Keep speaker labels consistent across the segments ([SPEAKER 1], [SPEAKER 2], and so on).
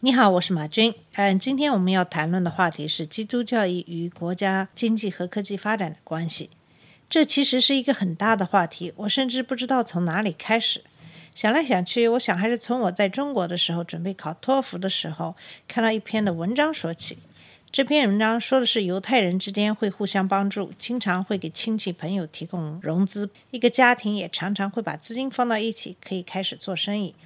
[SPEAKER 1] 你好，我是马军。嗯，今天我们要谈论的话题是基督教义与国家经济和科技发展的关系。这其实是一个很大的话题，我甚至不知道从哪里开始。想来想去，我想还是从我在中国的时候准备考托福的时候看到一篇的文章说起。这篇文章说的是犹太人之间会互相帮助，经常会给亲戚朋友提供融资，一个家庭也常常会把资金放到一起，可以开始做生意。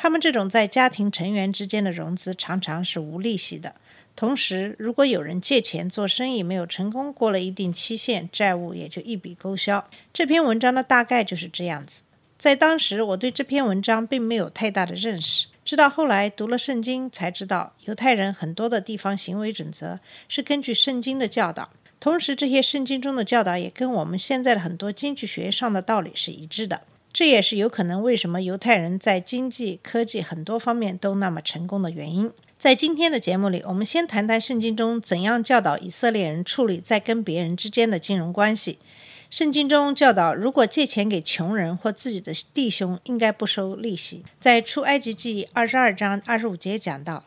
[SPEAKER 1] 他们这种在家庭成员之间的融资常常是无利息的。同时，如果有人借钱做生意没有成功，过了一定期限，债务也就一笔勾销。这篇文章的大概就是这样子。在当时，我对这篇文章并没有太大的认识，直到后来读了圣经，才知道犹太人很多的地方行为准则是根据圣经的教导，同时这些圣经中的教导也跟我们现在的很多经济学上的道理是一致的。这也是有可能为什么犹太人在经济、科技很多方面都那么成功的原因。在今天的节目里，我们先谈谈圣经中怎样教导以色列人处理在跟别人之间的金融关系。圣经中教导，如果借钱给穷人或自己的弟兄，应该不收利息。在出埃及记二十二章二十五节讲到：“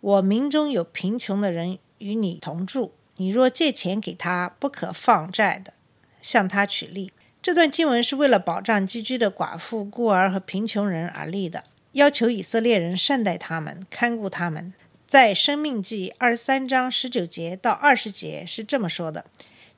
[SPEAKER 1] 我民中有贫穷的人与你同住，你若借钱给他，不可放债的，向他取利。”这段经文是为了保障寄居的寡妇、孤儿和贫穷人而立的，要求以色列人善待他们、看顾他们。在《生命记》二十三章十九节到二十节是这么说的：“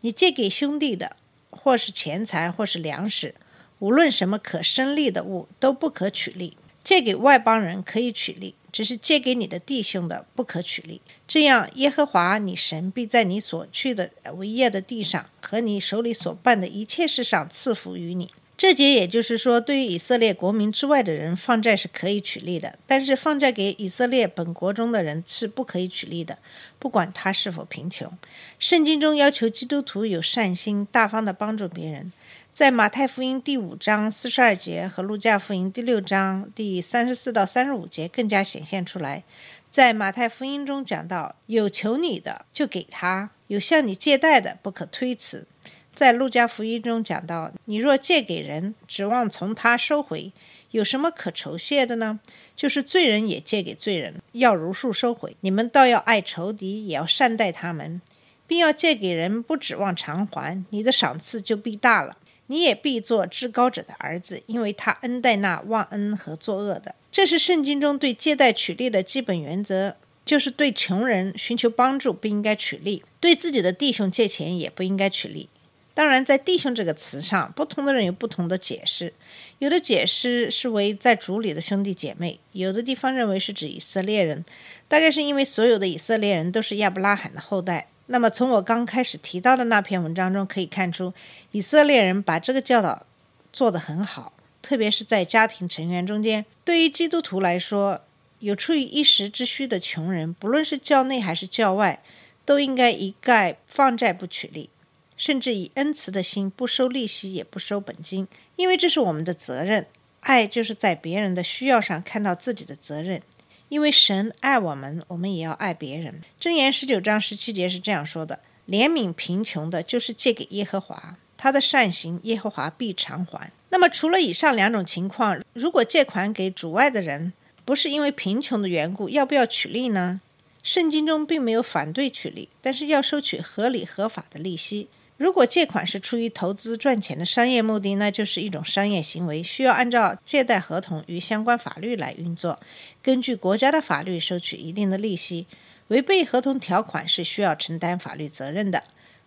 [SPEAKER 1] 你借给兄弟的，或是钱财，或是粮食，无论什么可生利的物，都不可取利。借给外邦人可以取利，只是借给你的弟兄的不可取利。这样，耶和华你神必在你所去的为业的地上和你手里所办的一切事上赐福于你。”这节也就是说，对于以色列国民之外的人放债是可以取利的，但是放债给以色列本国中的人是不可以取利的，不管他是否贫穷。圣经中要求基督徒有善心，大方的帮助别人。在马太福音第五章四十二节和路加福音第六章第三十四到三十五节更加显现出来。在马太福音中讲到，有求你的就给他，有向你借贷的不可推辞。在路加福音中讲到，你若借给人，指望从他收回，有什么可酬谢的呢？就是罪人也借给罪人，要如数收回。你们倒要爱仇敌，也要善待他们，并要借给人，不指望偿还，你的赏赐就必大了。你也必做至高者的儿子，因为他恩待那忘恩和作恶的。这是圣经中对借贷取利的基本原则，就是对穷人寻求帮助不应该取利，对自己的弟兄借钱也不应该取利。当然，在“弟兄”这个词上，不同的人有不同的解释。有的解释是为在主里的兄弟姐妹，有的地方认为是指以色列人。大概是因为所有的以色列人都是亚伯拉罕的后代。那么，从我刚开始提到的那篇文章中可以看出，以色列人把这个教导做得很好，特别是在家庭成员中间。对于基督徒来说，有出于一时之需的穷人，不论是教内还是教外，都应该一概放债不取利。甚至以恩慈的心，不收利息，也不收本金，因为这是我们的责任。爱就是在别人的需要上看到自己的责任，因为神爱我们，我们也要爱别人。箴言十九章十七节是这样说的：“怜悯贫穷的，就是借给耶和华，他的善行，耶和华必偿还。”那么，除了以上两种情况，如果借款给主外的人，不是因为贫穷的缘故，要不要取利呢？圣经中并没有反对取利，但是要收取合理合法的利息。如果借款是出于投资赚钱的商业目的，那就是一种商业行为，需要按照借贷合同与相关法律来运作，根据国家的法律收取一定的利息。违背合同条款是需要承担法律责任的，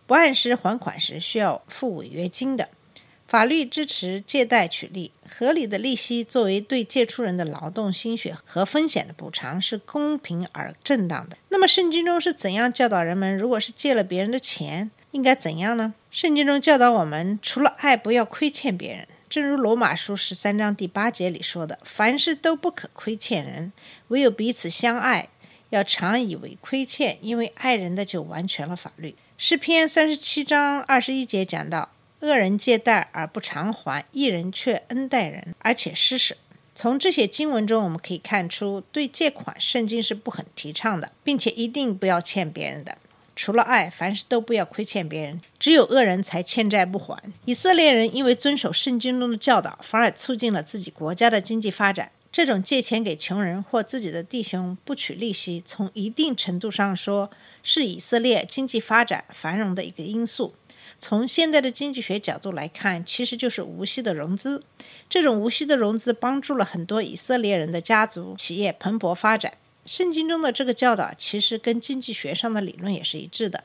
[SPEAKER 1] 不按时还款时需要付违约金的。法律支持借贷取利，合理的利息作为对借出人的劳动心血和风险的补偿，是公平而正当的。那么，圣经中是怎样教导人们，如果是借了别人的钱，应该怎样呢？圣经中教导我们，除了爱，不要亏欠别人。正如罗马书十三章第八节里说的：“凡事都不可亏欠人，唯有彼此相爱，要常以为亏欠，因为爱人的就完全了法律。”诗篇三十七章二十一节讲到：“恶人借贷而不偿还，一人却恩待人，而且施舍。”从这些经文中，我们可以看出，对借款，圣经是不很提倡的，并且一定不要欠别人的。除了爱，凡事都不要亏欠别人。只有恶人才欠债不还。以色列人因为遵守圣经中的教导，反而促进了自己国家的经济发展。这种借钱给穷人或自己的弟兄不取利息，从一定程度上说，是以色列经济发展繁荣的一个因素。从现在的经济学角度来看，其实就是无息的融资。这种无息的融资帮助了很多以色列人的家族企业蓬勃发展。圣经中的这个教导其实跟经济学上的理论也是一致的。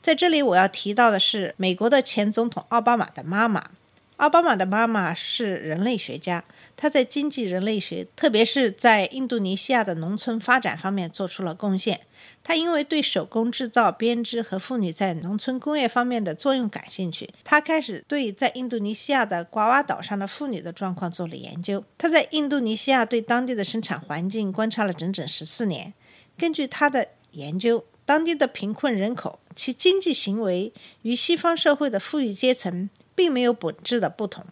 [SPEAKER 1] 在这里，我要提到的是美国的前总统奥巴马的妈妈。奥巴马的妈妈是人类学家。他在经济人类学，特别是在印度尼西亚的农村发展方面做出了贡献。他因为对手工制造、编织和妇女在农村工业方面的作用感兴趣，他开始对在印度尼西亚的瓜哇岛上的妇女的状况做了研究。他在印度尼西亚对当地的生产环境观察了整整十四年。根据他的研究，当地的贫困人口其经济行为与西方社会的富裕阶层并没有本质的不同。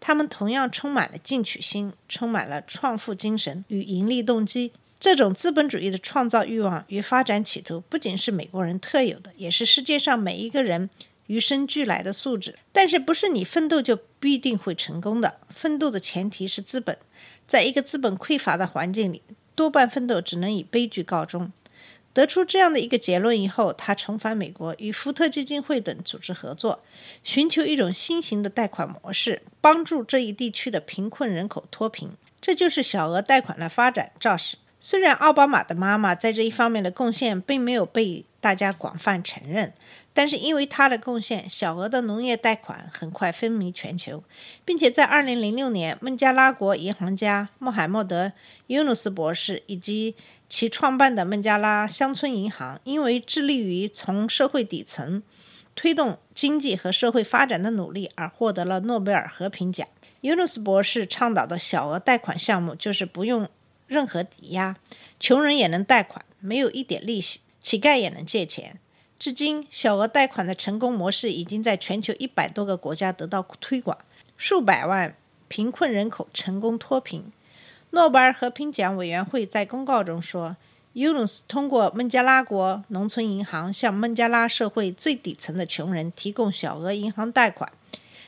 [SPEAKER 1] 他们同样充满了进取心，充满了创富精神与盈利动机。这种资本主义的创造欲望与发展企图，不仅是美国人特有的，也是世界上每一个人与生俱来的素质。但是，不是你奋斗就必定会成功的。奋斗的前提是资本，在一个资本匮乏的环境里，多半奋斗只能以悲剧告终。得出这样的一个结论以后，他重返美国，与福特基金会等组织合作，寻求一种新型的贷款模式，帮助这一地区的贫困人口脱贫。这就是小额贷款的发展肇始。虽然奥巴马的妈妈在这一方面的贡献并没有被大家广泛承认，但是因为她的贡献，小额的农业贷款很快风靡全球，并且在2006年，孟加拉国银行家穆罕默德·尤努斯博士以及其创办的孟加拉乡村银行，因为致力于从社会底层推动经济和社会发展的努力，而获得了诺贝尔和平奖。尤努斯博士倡导的小额贷款项目，就是不用任何抵押，穷人也能贷款，没有一点利息，乞丐也能借钱。至今，小额贷款的成功模式已经在全球一百多个国家得到推广，数百万贫困人口成功脱贫。诺贝尔和平奖委员会在公告中说，尤努斯通过孟加拉国农村银行向孟加拉社会最底层的穷人提供小额银行贷款，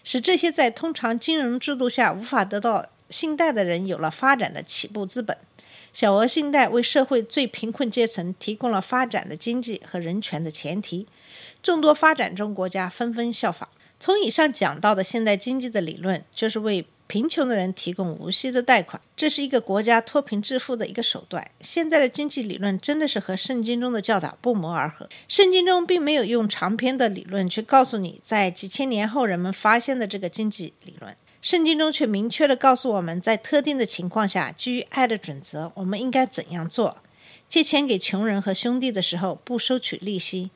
[SPEAKER 1] 使这些在通常金融制度下无法得到信贷的人有了发展的起步资本。小额信贷为社会最贫困阶层提供了发展的经济和人权的前提，众多发展中国家纷纷效仿。从以上讲到的现代经济的理论，就是为。贫穷的人提供无息的贷款，这是一个国家脱贫致富的一个手段。现在的经济理论真的是和圣经中的教导不谋而合。圣经中并没有用长篇的理论去告诉你，在几千年后人们发现的这个经济理论。圣经中却明确的告诉我们在特定的情况下，基于爱的准则，我们应该怎样做。借钱给穷人和兄弟的时候，不收取利息。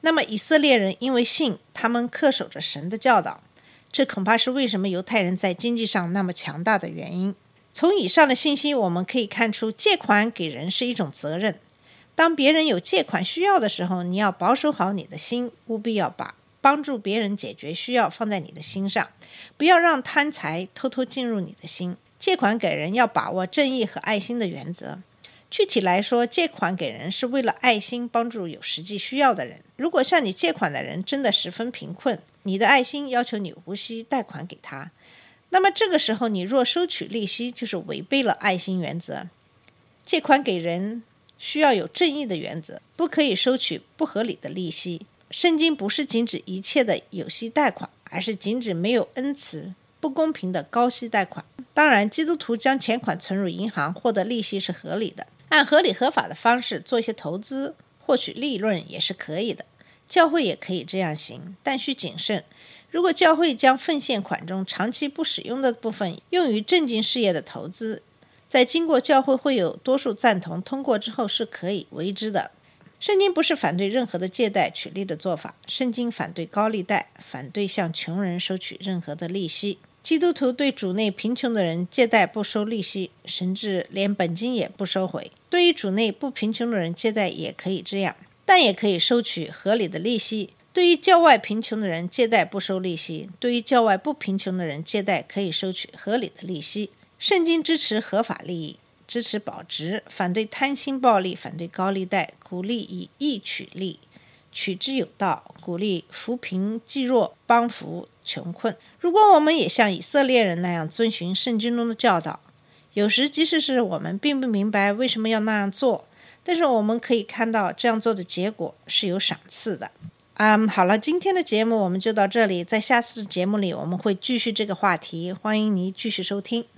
[SPEAKER 1] 那么以色列人因为信，他们恪守着神的教导。这恐怕是为什么犹太人在经济上那么强大的原因。从以上的信息，我们可以看出，借款给人是一种责任。当别人有借款需要的时候，你要保守好你的心，务必要把帮助别人解决需要放在你的心上，不要让贪财偷偷进入你的心。借款给人要把握正义和爱心的原则。具体来说，借款给人是为了爱心帮助有实际需要的人。如果向你借款的人真的十分贫困，你的爱心要求你无息贷款给他，那么这个时候你若收取利息，就是违背了爱心原则。借款给人需要有正义的原则，不可以收取不合理的利息。圣经不是禁止一切的有息贷款，而是禁止没有恩慈、不公平的高息贷款。当然，基督徒将钱款存入银行获得利息是合理的。按合理合法的方式做一些投资，获取利润也是可以的。教会也可以这样行，但需谨慎。如果教会将奉献款中长期不使用的部分用于正经事业的投资，在经过教会会有多数赞同通过之后，是可以为之的。圣经不是反对任何的借贷取利的做法，圣经反对高利贷，反对向穷人收取任何的利息。基督徒对主内贫穷的人借贷不收利息，甚至连本金也不收回。对于主内不贫穷的人借贷也可以这样，但也可以收取合理的利息。对于教外贫穷的人，借贷不收利息；对于教外不贫穷的人，借贷可以收取合理的利息。圣经支持合法利益，支持保值，反对贪心暴利，反对高利贷，鼓励以义取利，取之有道，鼓励扶贫济弱，帮扶穷困。如果我们也像以色列人那样遵循圣经中的教导，有时即使是我们并不明白为什么要那样做，但是我们可以看到这样做的结果是有赏赐的。嗯，好了，今天的节目我们就到这里，在下次节目里我们会继续这个话题，欢迎您继续收听。